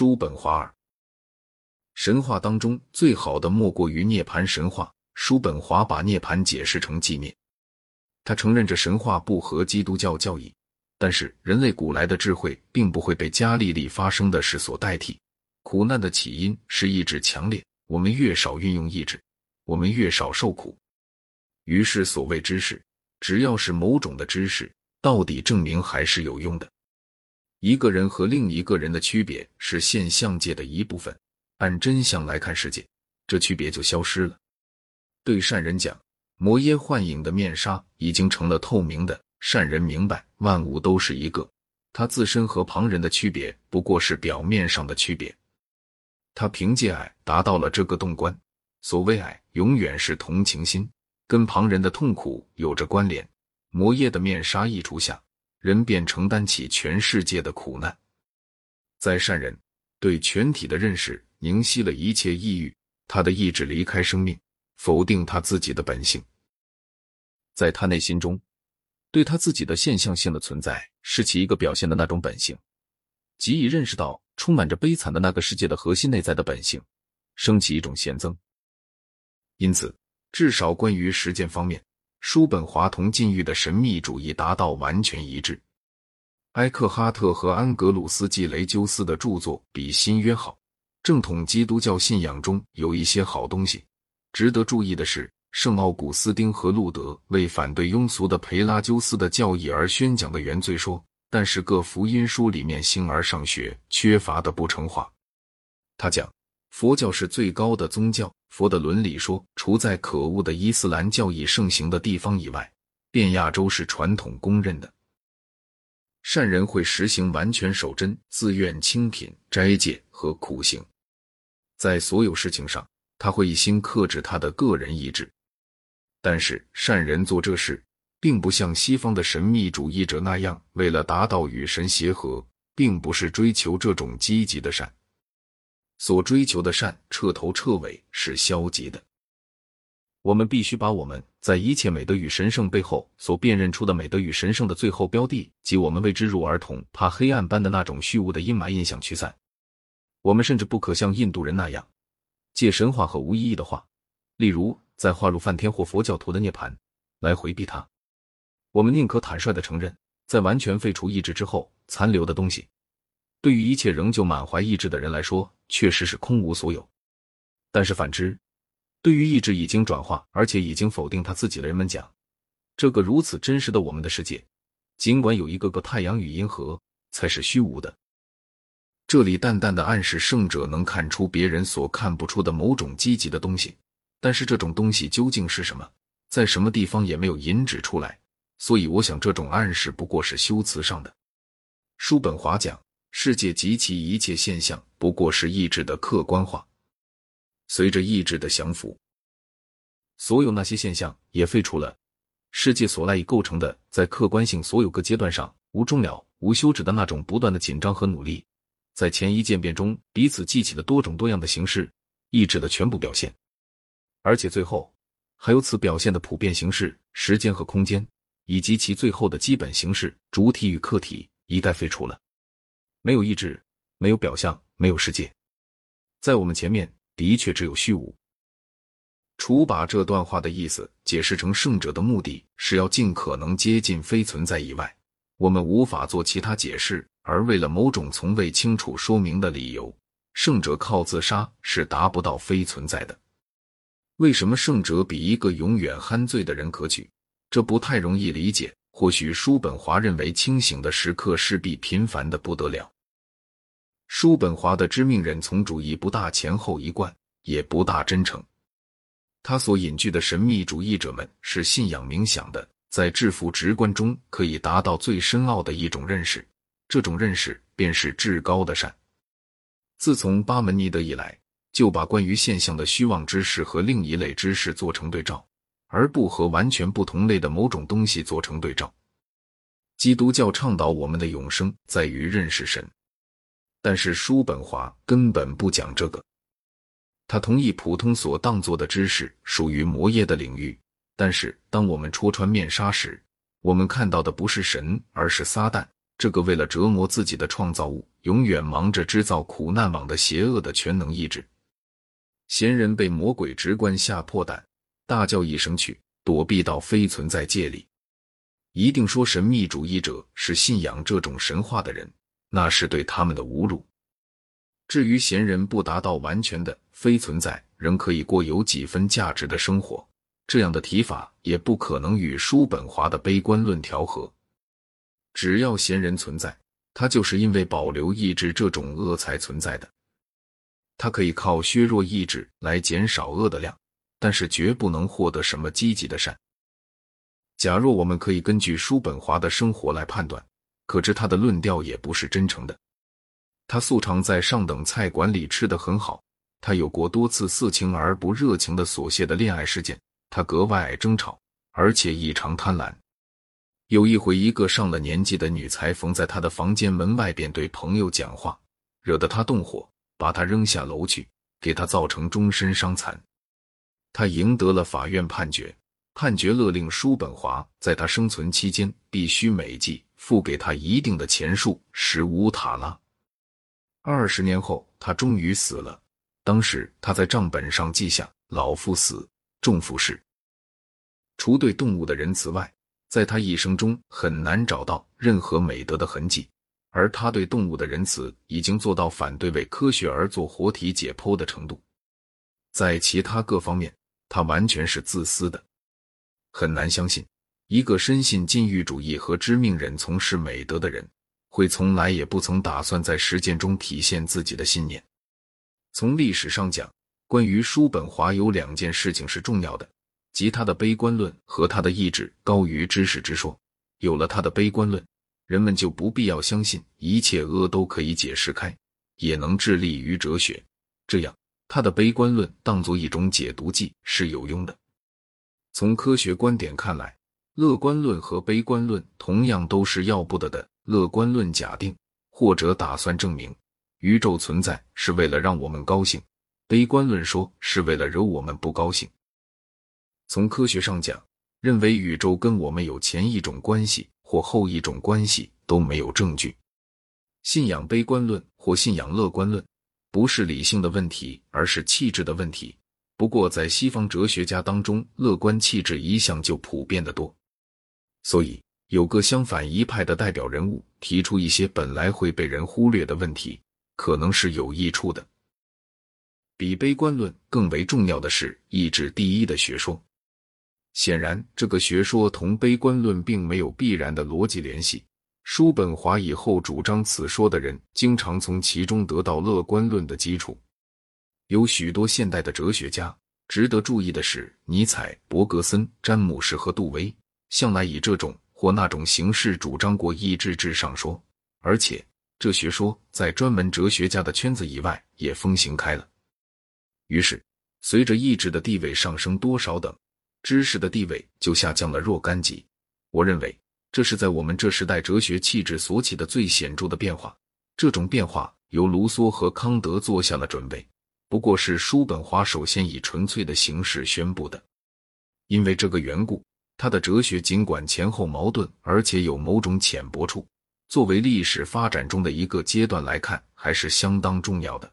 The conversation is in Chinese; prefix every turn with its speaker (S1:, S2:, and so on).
S1: 叔本华二。神话当中最好的莫过于涅盘神话。叔本华把涅盘解释成寂灭，他承认这神话不合基督教教义，但是人类古来的智慧并不会被加利利发生的事所代替。苦难的起因是意志强烈，我们越少运用意志，我们越少受苦。于是，所谓知识，只要是某种的知识，到底证明还是有用的。一个人和另一个人的区别是现象界的一部分，按真相来看世界，这区别就消失了。对善人讲，魔耶幻影的面纱已经成了透明的。善人明白，万物都是一个，他自身和旁人的区别不过是表面上的区别。他凭借爱达到了这个洞关。所谓爱，永远是同情心，跟旁人的痛苦有着关联。魔耶的面纱一除下。人便承担起全世界的苦难，在善人对全体的认识凝息了一切抑郁，他的意志离开生命，否定他自己的本性，在他内心中，对他自己的现象性的存在是其一个表现的那种本性，即已认识到充满着悲惨的那个世界的核心内在的本性，升起一种贤增。因此，至少关于实践方面。叔本华同禁欲的神秘主义达到完全一致。埃克哈特和安格鲁斯·季雷鸠斯的著作比新约好。正统基督教信仰中有一些好东西。值得注意的是，圣奥古斯丁和路德为反对庸俗的培拉鸠斯的教义而宣讲的原罪说，但是各福音书里面形而上学缺乏的不成话。他讲。佛教是最高的宗教。佛的伦理说，除在可恶的伊斯兰教义盛行的地方以外，遍亚洲是传统公认的。善人会实行完全守贞、自愿清贫、斋戒和苦行，在所有事情上，他会一心克制他的个人意志。但是，善人做这事，并不像西方的神秘主义者那样，为了达到与神协和，并不是追求这种积极的善。所追求的善，彻头彻尾是消极的。我们必须把我们在一切美德与神圣背后所辨认出的美德与神圣的最后标的，及我们为之入儿童怕黑暗般的那种虚无的阴霾印象驱散。我们甚至不可像印度人那样，借神话和无意义的话，例如在画入梵天或佛教徒的涅槃，来回避它。我们宁可坦率的承认，在完全废除意志之后残留的东西。对于一切仍旧满怀意志的人来说，确实是空无所有。但是反之，对于意志已经转化而且已经否定他自己的人们讲，这个如此真实的我们的世界，尽管有一个个太阳与银河，才是虚无的。这里淡淡的暗示圣者能看出别人所看不出的某种积极的东西，但是这种东西究竟是什么，在什么地方也没有引指出来。所以我想，这种暗示不过是修辞上的。叔本华讲。世界及其一切现象不过是意志的客观化。随着意志的降服，所有那些现象也废除了世界所赖以构成的，在客观性所有个阶段上无终了、无休止的那种不断的紧张和努力，在前一渐变中彼此记起的多种多样的形式，意志的全部表现，而且最后还有此表现的普遍形式、时间和空间，以及其最后的基本形式——主体与客体，一概废除了。没有意志，没有表象，没有世界，在我们前面的确只有虚无。除把这段话的意思解释成圣者的目的是要尽可能接近非存在以外，我们无法做其他解释。而为了某种从未清楚说明的理由，圣者靠自杀是达不到非存在的。为什么圣者比一个永远酣醉的人可取？这不太容易理解。或许叔本华认为清醒的时刻势必频繁的不得了。叔本华的知命人从主义不大前后一贯，也不大真诚。他所隐居的神秘主义者们是信仰冥想的，在制服直观中可以达到最深奥的一种认识，这种认识便是至高的善。自从巴门尼德以来，就把关于现象的虚妄知识和另一类知识做成对照。而不和完全不同类的某种东西做成对照。基督教倡导我们的永生在于认识神，但是叔本华根本不讲这个。他同意普通所当做的知识属于魔业的领域，但是当我们戳穿面纱时，我们看到的不是神，而是撒旦。这个为了折磨自己的创造物，永远忙着制造苦难网的邪恶的全能意志。闲人被魔鬼直观吓破胆，大叫一声去，躲避到非存在界里。一定说神秘主义者是信仰这种神话的人，那是对他们的侮辱。至于闲人不达到完全的非存在，仍可以过有几分价值的生活，这样的提法也不可能与叔本华的悲观论调和。只要闲人存在，他就是因为保留意志这种恶才存在的。他可以靠削弱意志来减少恶的量，但是绝不能获得什么积极的善。假若我们可以根据叔本华的生活来判断，可知他的论调也不是真诚的。他素常在上等菜馆里吃得很好，他有过多次色情而不热情的琐屑的恋爱事件，他格外爱争吵，而且异常贪婪。有一回，一个上了年纪的女裁缝在他的房间门外边对朋友讲话，惹得他动火，把他扔下楼去，给他造成终身伤残。他赢得了法院判决，判决勒令叔本华在他生存期间必须每季付给他一定的钱数十五塔拉。二十年后，他终于死了。当时他在账本上记下：“老父死，重负事。”除对动物的仁慈外。在他一生中很难找到任何美德的痕迹，而他对动物的仁慈已经做到反对为科学而做活体解剖的程度。在其他各方面，他完全是自私的。很难相信一个深信禁欲主义和知命人从事美德的人，会从来也不曾打算在实践中体现自己的信念。从历史上讲，关于叔本华有两件事情是重要的。即他的悲观论和他的意志高于知识之说。有了他的悲观论，人们就不必要相信一切恶都可以解释开，也能致力于哲学。这样，他的悲观论当作一种解毒剂是有用的。从科学观点看来，乐观论和悲观论同样都是要不得的。乐观论假定或者打算证明宇宙存在是为了让我们高兴，悲观论说是为了惹我们不高兴。从科学上讲，认为宇宙跟我们有前一种关系或后一种关系都没有证据。信仰悲观论或信仰乐观论，不是理性的问题，而是气质的问题。不过，在西方哲学家当中，乐观气质一向就普遍的多。所以，有个相反一派的代表人物提出一些本来会被人忽略的问题，可能是有益处的。比悲观论更为重要的是意志第一的学说。显然，这个学说同悲观论并没有必然的逻辑联系。叔本华以后主张此说的人，经常从其中得到乐观论的基础。有许多现代的哲学家，值得注意的是，尼采、伯格森、詹姆士和杜威，向来以这种或那种形式主张过意志至上说，而且这学说在专门哲学家的圈子以外也风行开了。于是，随着意志的地位上升多少等。知识的地位就下降了若干级。我认为这是在我们这时代哲学气质所起的最显著的变化。这种变化由卢梭和康德做下了准备，不过是叔本华首先以纯粹的形式宣布的。因为这个缘故，他的哲学尽管前后矛盾，而且有某种浅薄处，作为历史发展中的一个阶段来看，还是相当重要的。